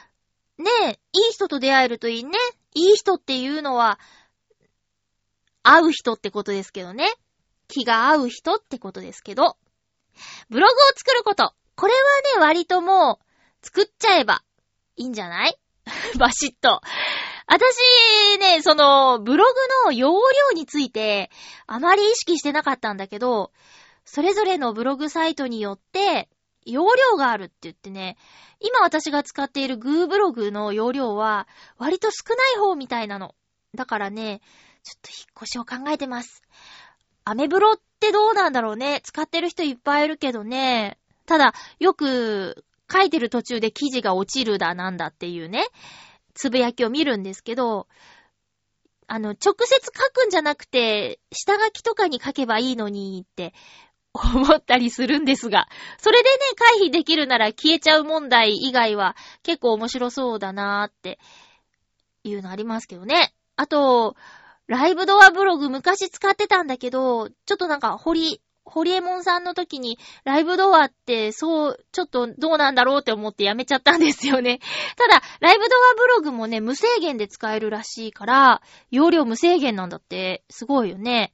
ねえ、いい人と出会えるといいね。いい人っていうのは、会う人ってことですけどね。気が合う人ってことですけど。ブログを作ること。これはね、割ともう、作っちゃえばいいんじゃない？*laughs* バシッと。私ね、その、ブログの容量について、あまり意識してなかったんだけど、それぞれのブログサイトによって、容量があるって言ってね、今私が使っているグーブログの容量は割と少ない方みたいなの。だからね、ちょっと引っ越しを考えてます。アメブロってどうなんだろうね？使ってる人いっぱいいるけどね。ただ、よく書いてる途中で記事が落ちるだなんだっていうね、つぶやきを見るんですけど、あの、直接書くんじゃなくて、下書きとかに書けばいいのにって思ったりするんですが、それでね、回避できるなら消えちゃう問題以外は結構面白そうだなーっていうのありますけどね。あと、ライブドアブログ昔使ってたんだけど、ちょっとなんか掘り、ホリエモンさんの時に、ライブドアって、そう、ちょっとどうなんだろうって思ってやめちゃったんですよね。*laughs* ただ、ライブドアブログもね、無制限で使えるらしいから、容量無制限なんだって、すごいよね。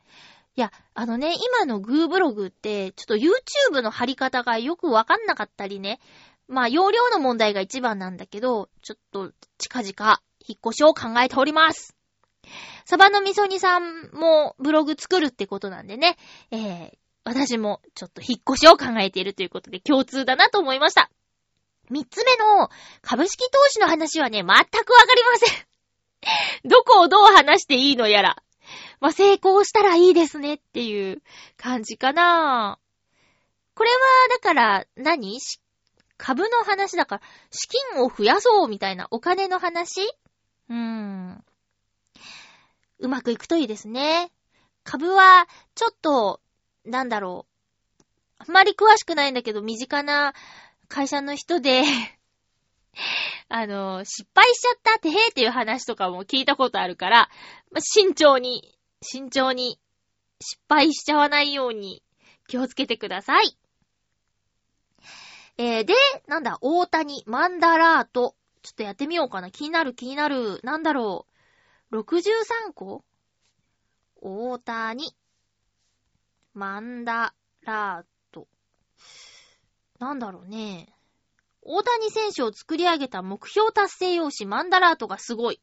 いや、あのね、今のグーブログって、ちょっと YouTube の貼り方がよくわかんなかったりね。まあ、容量の問題が一番なんだけど、ちょっと、近々、引っ越しを考えております。サバのみそ煮さんもブログ作るってことなんでね、えー、私もちょっと引っ越しを考えているということで共通だなと思いました。三つ目の株式投資の話はね、全くわかりません。*laughs* どこをどう話していいのやら。まあ、成功したらいいですねっていう感じかな。これは、だから何、株の話だから、資金を増やそうみたいなお金の話？うーん。うまくいくといいですね。株は、ちょっと、なんだろう。あんまり詳しくないんだけど、身近な会社の人で *laughs* あの、失敗しちゃったってへーっていう話とかも聞いたことあるから、ま、慎重に、慎重に、失敗しちゃわないように気をつけてください。えー、で、なんだ、大谷、マンダラート。ちょっとやってみようかな。気になる気になる。なんだろう。63個？大谷、マンダラート。なんだろうね。大谷選手を作り上げた目標達成用紙マンダラートがすごい。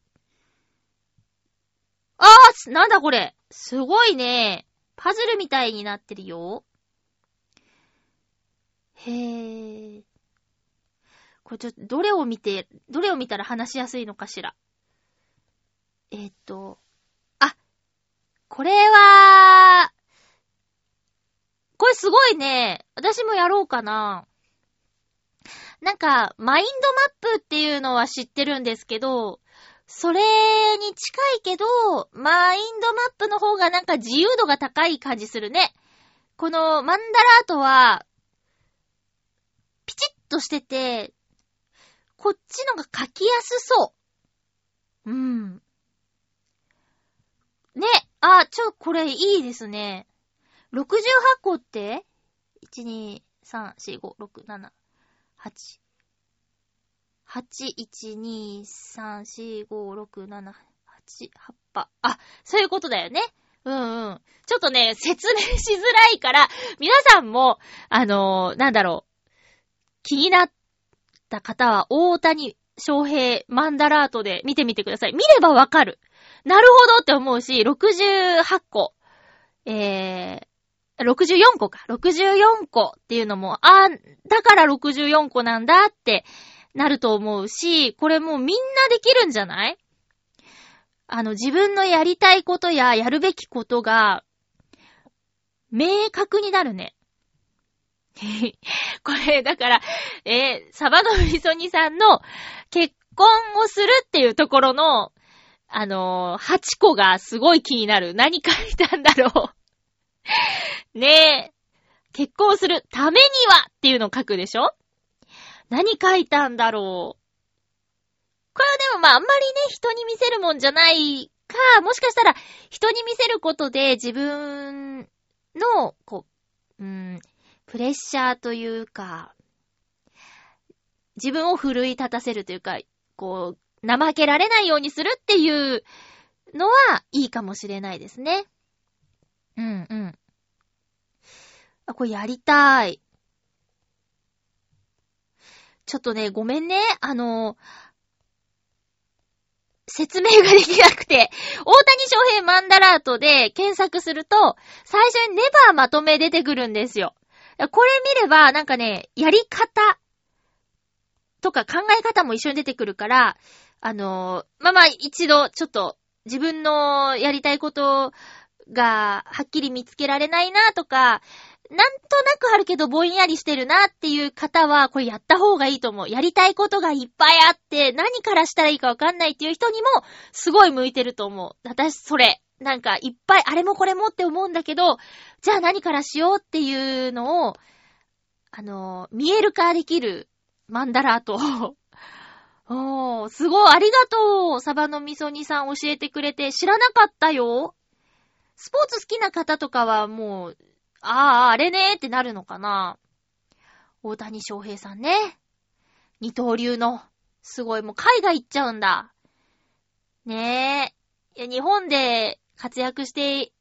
あーなんだこれすごいね。パズルみたいになってるよ。へー。これちょっと、どれを見て、どれを見たら話しやすいのかしら。えっ、と、あ、これは、これすごいね。私もやろうかな。なんか、マインドマップっていうのは知ってるんですけど、それに近いけど、マインドマップの方がなんか自由度が高い感じするね。このマンダラートは、ピチッとしてて、こっちのが書きやすそう。うん。ね、あ、ちょ、これいいですね。68個って ?1、2、3、4、5、6、7、8。8、1、2、3、4、5、6、7、8、8葉。あ、そういうことだよね。うんうん。ちょっとね、説明しづらいから、皆さんも、あのー、なんだろう。気になった方は、大谷翔平マンダラートで見てみてください。見ればわかる。なるほどって思うし、68個、えー、64個か。64個っていうのも、あだから64個なんだってなると思うし、これもうみんなできるんじゃない？あの、自分のやりたいことややるべきことが、明確になるね。*laughs* これ、だから、えー、サバのみそ煮さんの結婚をするっていうところの、あのー、8個がすごい気になる。何書いたんだろう *laughs* ねえ。結婚するためにはっていうのを書くでしょ？何書いたんだろう？これはでもまああんまりね、人に見せるもんじゃないか、もしかしたら人に見せることで自分の、こう、うん、プレッシャーというか、自分を奮い立たせるというか、こう、怠けられないようにするっていうのはいいかもしれないですね。うんうん。あ、これやりたい。ちょっとね、ごめんね。あの、説明ができなくて、大谷翔平マンダラートで検索すると、最初にネバーまとめ出てくるんですよ。これ見れば、なんかね、やり方とか考え方も一緒に出てくるから、あの、まあまあ一度ちょっと自分のやりたいことがはっきり見つけられないなとか、なんとなくあるけどぼんやりしてるなっていう方は、これやった方がいいと思う。やりたいことがいっぱいあって、何からしたらいいかわかんないっていう人にも、すごい向いてると思う。私、それ。なんか、いっぱいあれもこれもって思うんだけど、じゃあ何からしようっていうのを、あの、見える化できるマンダラート *laughs* おー、すごい、ありがとうサバのみそ煮さん教えてくれて、知らなかったよスポーツ好きな方とかはもう、ああ、あれねーってなるのかな。大谷翔平さんね。二刀流の、すごい、もう海外行っちゃうんだ。ねえ。いや、日本で活躍して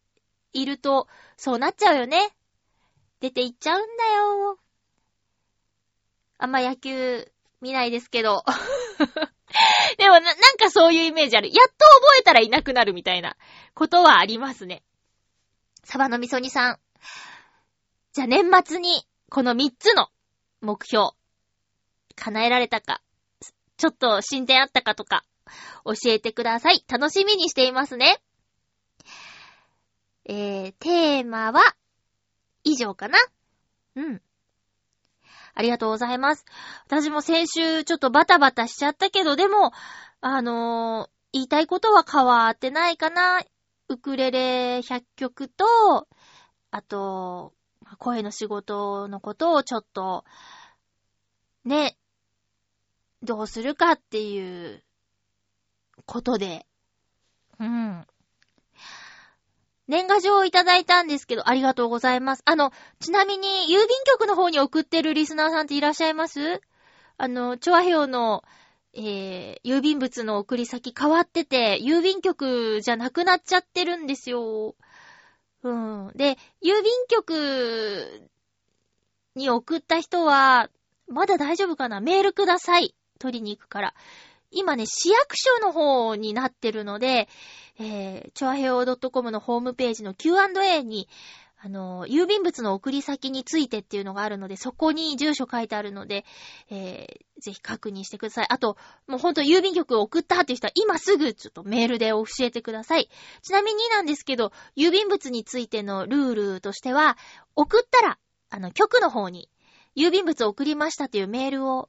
いると、そうなっちゃうよね。出て行っちゃうんだよ。あんま野球見ないですけど。*laughs* でもな、なんかそういうイメージある。やっと覚えたらいなくなるみたいなことはありますね。サバのみそ煮さん。じゃあ年末に、この3つの目標、叶えられたか、ちょっと進展あったかとか、教えてください。楽しみにしていますね。えー、テーマは、以上かなうん。ありがとうございます。私も先週ちょっとバタバタしちゃったけど、でも、あのー、言いたいことは変わってないかな。ウクレレ100曲と、あと、声の仕事のことをちょっと、ね、どうするかっていうことで、うん。年賀状をいただいたんですけど、ありがとうございます。あの、ちなみに、郵便局の方に送ってるリスナーさんっていらっしゃいます？あの、チョアヘオの、えー、郵便物の送り先変わってて、郵便局じゃなくなっちゃってるんですよ。うん。で、郵便局に送った人は、まだ大丈夫かな？メールください。取りに行くから。今ね、市役所の方になってるので、えー、チョアヘオ .com のホームページの Q&A に、あの、郵便物の送り先についてっていうのがあるので、そこに住所書いてあるので、えー、ぜひ確認してください。あと、もうほんと郵便局を送ったっていう人は今すぐちょっとメールで教えてください。ちなみになんですけど、郵便物についてのルールとしては、送ったら、あの、局の方に、郵便物を送りましたというメールを、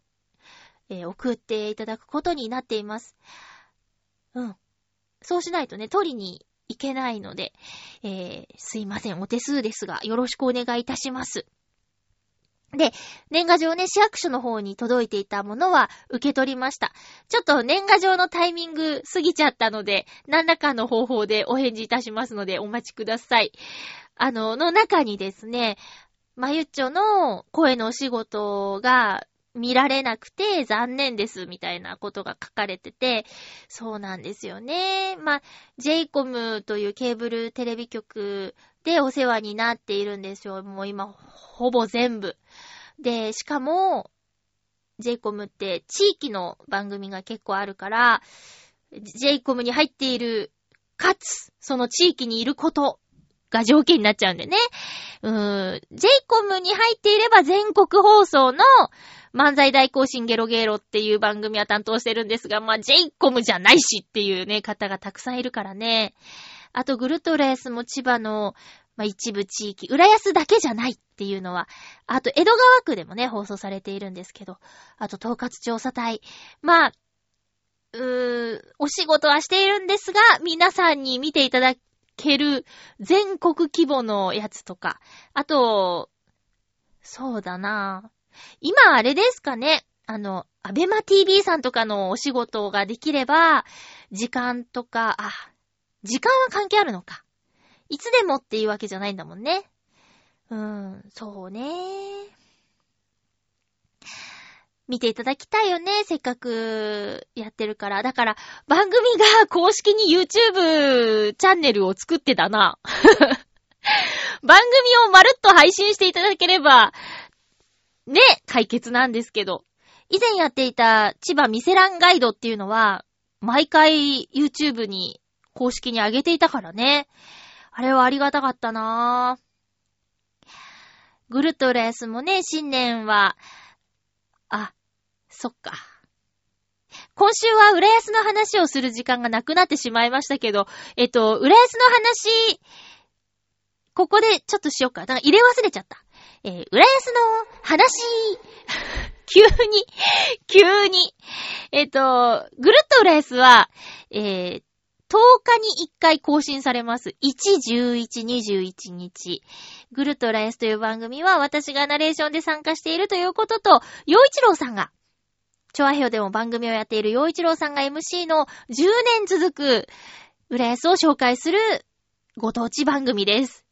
えー、送っていただくことになっています。うん。そうしないとね、取りに行けないので、えー、すいません、お手数ですが、よろしくお願いいたします。で、年賀状ね、市役所の方に届いていたものは受け取りました。ちょっと年賀状のタイミング過ぎちゃったので、何らかの方法でお返事いたしますのでお待ちください。あの、の中にですね、まゆっちょの声のお仕事が見られなくて残念です、みたいなことが書かれてて、そうなんですよね。まあ、JCOM というケーブルテレビ局でお世話になっているんですよ。もう今、ほぼ全部。で、しかも、JCOM って地域の番組が結構あるから、JCOM に入っている、かつ、その地域にいることが条件になっちゃうんでね。うーん、JCOM に入っていれば全国放送の漫才大行進ゲロゲロっていう番組は担当してるんですが、まあ、JCOM じゃないしっていうね、方がたくさんいるからね。あと、グルトレースも千葉の、まあ、一部地域、浦安だけじゃないっていうのは、あと、江戸川区でもね、放送されているんですけど、あと、統括調査隊。まあ、うーん、お仕事はしているんですが、皆さんに見ていただける全国規模のやつとか、あと、そうだな今あれですかね。あの、アベマ TV さんとかのお仕事ができれば、時間とか、あ、時間は関係あるのか。いつでもっていうわけじゃないんだもんね。うーん、そうね。見ていただきたいよね。せっかくやってるから。だから、番組が公式に YouTube チャンネルを作ってたな。*laughs* 番組をまるっと配信していただければ、ね、解決なんですけど。以前やっていた千葉ミセランガイドっていうのは、毎回 YouTube に公式に上げていたからね。あれはありがたかったなぁ。グルトレスもね、新年は、あ、そっか。今週は浦安の話をする時間がなくなってしまいましたけど、えっと、浦安の話、ここでちょっとしようか。だか入れ忘れちゃった。えー、浦安の話、*laughs* 急に、急に。えっ、と、ぐるっと浦安は、えー、10日に1回更新されます。1、11、21日。ぐるっと浦安という番組は私がナレーションで参加しているということと、洋一郎さんが、チョアヘヨでも番組をやっている洋一郎さんが MC の10年続く浦安を紹介するご当地番組です。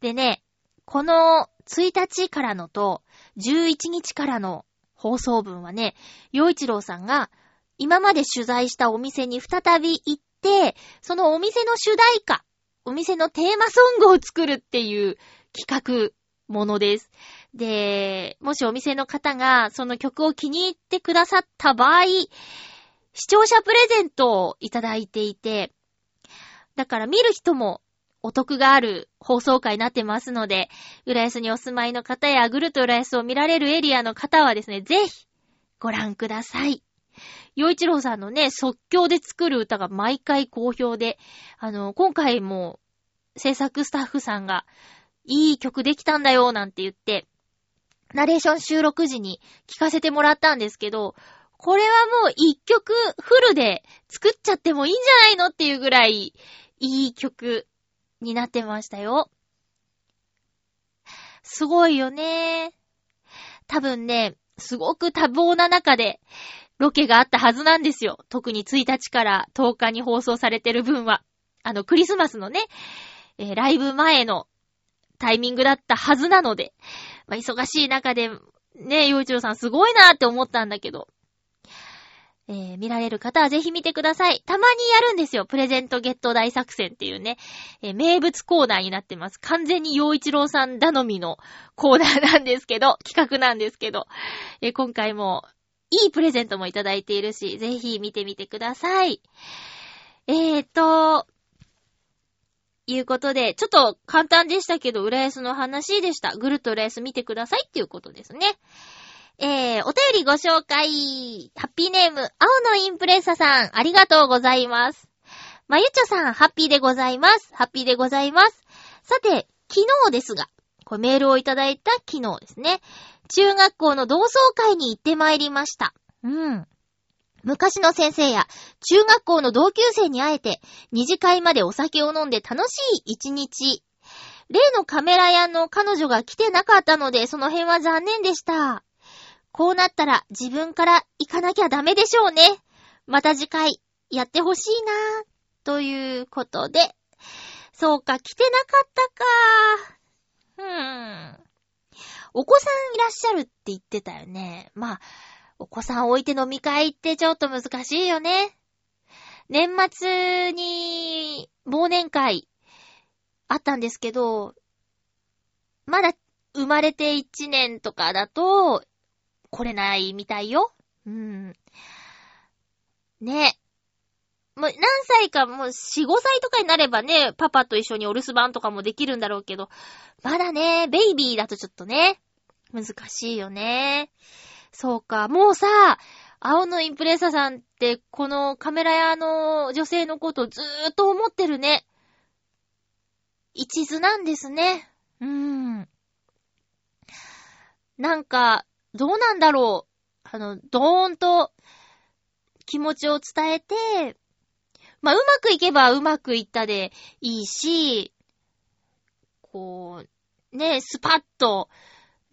でね、この1日からのと11日からの放送分はね、洋一郎さんが今まで取材したお店に再び行って、そのお店の主題歌、お店のテーマソングを作るっていう企画ものです。で、もしお店の方がその曲を気に入ってくださった場合、視聴者プレゼントをいただいていて、だから見る人もお得がある放送回になってますので、浦安にお住まいの方やぐるっと浦安を見られるエリアの方はですね、ぜひご覧ください。洋一郎さんのね、即興で作る歌が毎回好評で、あの、今回も制作スタッフさんがいい曲できたんだよなんて言って、ナレーション収録時に聞かせてもらったんですけど、これはもう一曲フルで作っちゃってもいいんじゃないのっていうぐらいいい曲になってましたよ。すごいよね。多分ね、すごく多忙な中でロケがあったはずなんですよ。特に1日から10日に放送されてる分は。あの、クリスマスのね、えーライブ前のタイミングだったはずなので、まあ、忙しい中で、ね、洋一郎さんすごいなーって思ったんだけど、えー見られる方はぜひ見てください。たまにやるんですよ。プレゼントゲット大作戦っていうね、えー名物コーナーになってます。完全に洋一郎さん頼みのコーナーなんですけど、*laughs* 企画なんですけど、えー今回もいいプレゼントもいただいているし、ぜひ見てみてください。えーと、いうことで、ちょっと簡単でしたけど、浦安の話でした。ぐるっと浦安見てくださいっていうことですね。えー、お便りご紹介。ハッピーネーム、青のインプレッサさん、ありがとうございます。まゆちょさん、ハッピーでございます。ハッピーでございます。さて、昨日ですが、これメールをいただいた昨日ですね。中学校の同窓会に行ってまいりました。うん。昔の先生や中学校の同級生に会えて、二次会までお酒を飲んで楽しい一日。例のカメラ屋の彼女が来てなかったので、その辺は残念でした。こうなったら自分から行かなきゃダメでしょうね。また次回やってほしいなぁ。ということで。そうか、来てなかったか。うーん。お子さんいらっしゃるって言ってたよね。まあ、お子さん置いて飲み会ってちょっと難しいよね。年末に忘年会あったんですけど、まだ生まれて1年とかだと来れないみたいよ。うん。ね。もう何歳か、もう4、5歳とかになればね、パパと一緒にお留守番とかもできるんだろうけど、まだね、ベイビーだとちょっとね、難しいよね。そうか、もうさ、青のインプレッサさんって、このカメラ屋の女性のことずーっと思ってるね。一途なんですね。うーん。なんか、どうなんだろう。あの、ドーンと気持ちを伝えて、まあ、うまくいけばうまくいったでいいし、こう、ね、スパッと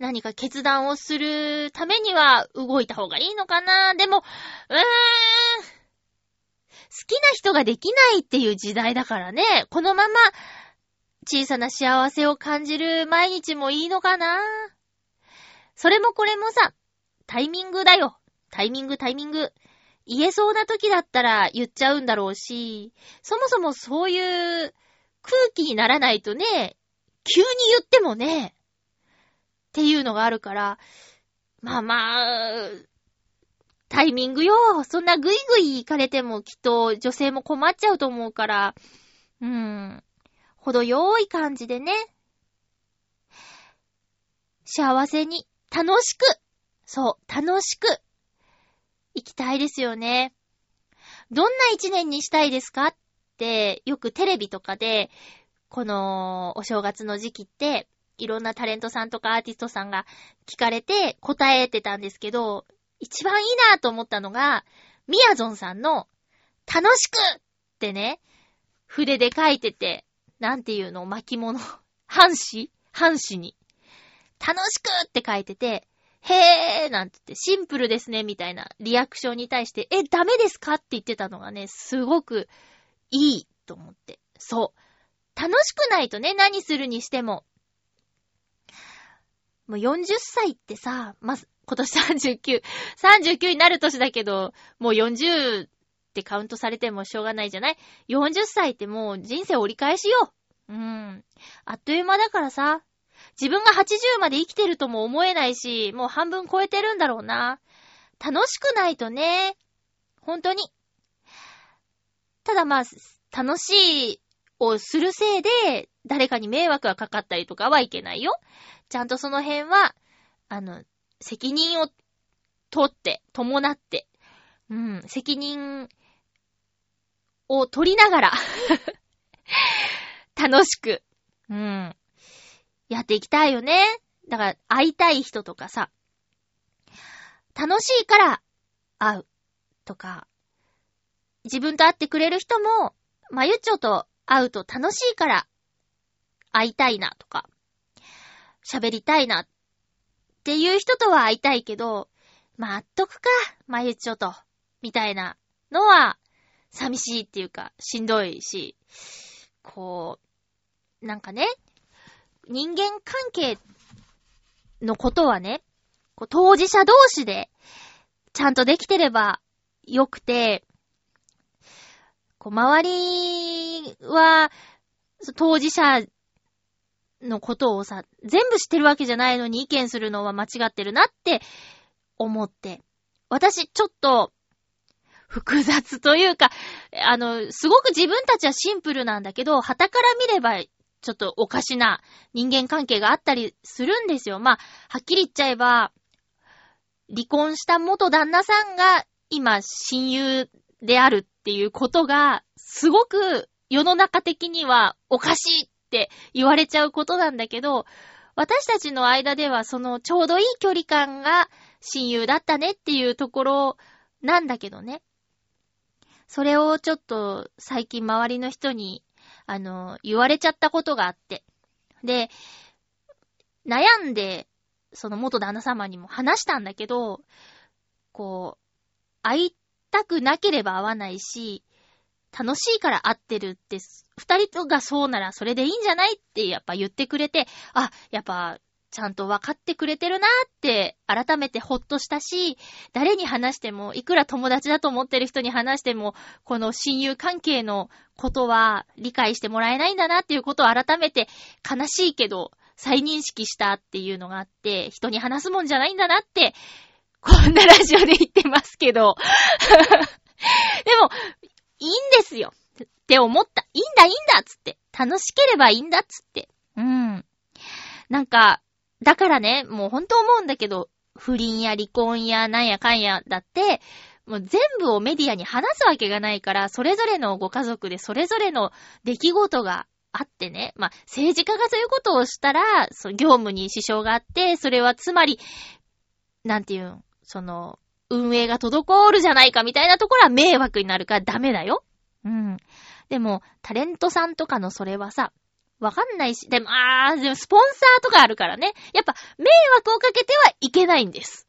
何か決断をするためには動いた方がいいのかな？でも、うーん、好きな人ができないっていう時代だからね、このまま小さな幸せを感じる毎日もいいのかな？それもこれもさ、タイミングだよ。タイミング、タイミング。言えそうな時だったら言っちゃうんだろうし、そもそもそういう空気にならないとね、急に言ってもね、っていうのがあるから、まあまあ、タイミングよ。そんなぐいぐい行かれてもきっと女性も困っちゃうと思うから、うん、程よい感じでね、幸せに、楽しく、そう、楽しく、行きたいですよね。どんな一年にしたいですかって、よくテレビとかで、このお正月の時期って、いろんなタレントさんとかアーティストさんが聞かれて答えてたんですけど、一番いいなと思ったのが、みやぞんさんの、楽しくってね、筆で書いてて、なんていうの、巻物、半紙？半紙に。楽しくって書いてて、へーなんて言って、シンプルですね、みたいなリアクションに対して、え、ダメですかって言ってたのがね、すごくいいと思って。そう。楽しくないとね、何するにしても。もう40歳ってさ、ま、今年39、39になる年だけど、もう40ってカウントされてもしょうがないじゃない ?40 歳ってもう人生折り返しよ。うん。あっという間だからさ、自分が80まで生きてるとも思えないし、もう半分超えてるんだろうな。楽しくないとね。本当に。ただまあ、楽しいをするせいで、誰かに迷惑がかかったりとかはいけないよ。ちゃんとその辺は、あの、責任を取って、伴って、うん、責任を取りながら *laughs* 楽しく、うん、やっていきたいよね。だから、会いたい人とかさ、楽しいから会うとか、自分と会ってくれる人も、まゆっちょと会うと楽しいから会いたいなとか、喋りたいなっていう人とは会いたいけど、まあ、っとくか、まゆっちょと、みたいなのは、寂しいっていうか、しんどいし、こう、なんかね、人間関係のことはね、こう当事者同士で、ちゃんとできてればよくて、こう、周りは、当事者のことをさ、全部知ってるわけじゃないのに意見するのは間違ってるなって思って。私、ちょっと、複雑というか、あの、すごく自分たちはシンプルなんだけど、旗から見れば、ちょっとおかしな人間関係があったりするんですよ。まあ、はっきり言っちゃえば、離婚した元旦那さんが今親友であるっていうことが、すごく世の中的にはおかしいって言われちゃうことなんだけど、私たちの間ではそのちょうどいい距離感が親友だったねっていうところなんだけどね。それをちょっと最近周りの人に、あの、言われちゃったことがあって。で、悩んで、その元旦那様にも話したんだけど、こう、会いたくなければ会わないし、楽しいから会ってるって、二人がそうならそれでいいんじゃないってやっぱ言ってくれて、あ、やっぱちゃんと分かってくれてるなって改めてほっとしたし、誰に話しても、いくら友達だと思ってる人に話しても、この親友関係のことは理解してもらえないんだなっていうことを改めて悲しいけど再認識したっていうのがあって、人に話すもんじゃないんだなって、こんなラジオで言ってますけど。*laughs* でも、いいんですよって思った。いいんだいいんだつって。楽しければいいんだっつって。うん。なんか、だからね、もうほんと思うんだけど、不倫や離婚やなんやかんやだって、もう全部をメディアに話すわけがないから、それぞれのご家族でそれぞれの出来事があってね。まあ、政治家がそういうことをしたら、その業務に支障があって、それはつまり、なんていうん、その、運営が滞るじゃないかみたいなところは迷惑になるからダメだよ。うん。でも、タレントさんとかのそれはさ、わかんないし、でも、あー、でもスポンサーとかあるからね。やっぱ、迷惑をかけてはいけないんです。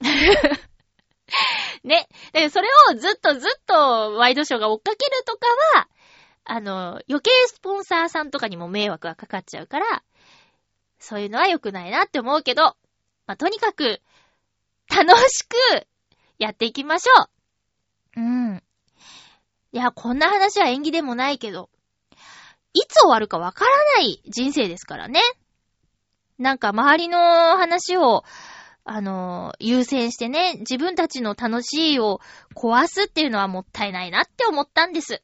*laughs* ね。で、それをずっとずっとワイドショーが追っかけるとかは、あの、余計スポンサーさんとかにも迷惑がかかっちゃうから、そういうのは良くないなって思うけど、まあ、とにかく、楽しくやっていきましょう。うん。いや、こんな話は縁起でもないけど、いつ終わるかわからない人生ですからね。なんか周りの話を、あの、優先してね、自分たちの楽しいを壊すっていうのはもったいないなって思ったんです。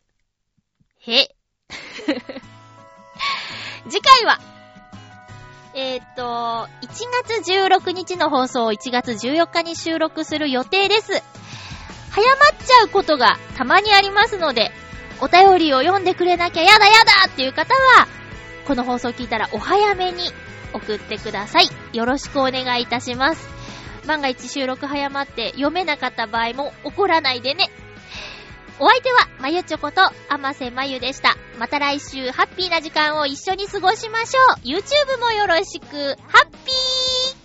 へ。*laughs* 次回は、えー、っと、1月16日の放送を1月14日に収録する予定です。早まっちゃうことがたまにありますので、お便りを読んでくれなきゃやだやだっていう方は、この放送聞いたらお早めに送ってください。よろしくお願いいたします。万が一収録早まって読めなかった場合も怒らないでね。お相手は、まゆちょこと、あませまゆでした。また来週、ハッピーな時間を一緒に過ごしましょう。YouTube もよろしく、ハッピー。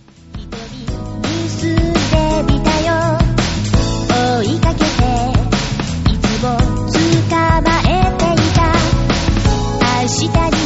追いかけて、いつも捕まえていた。明日に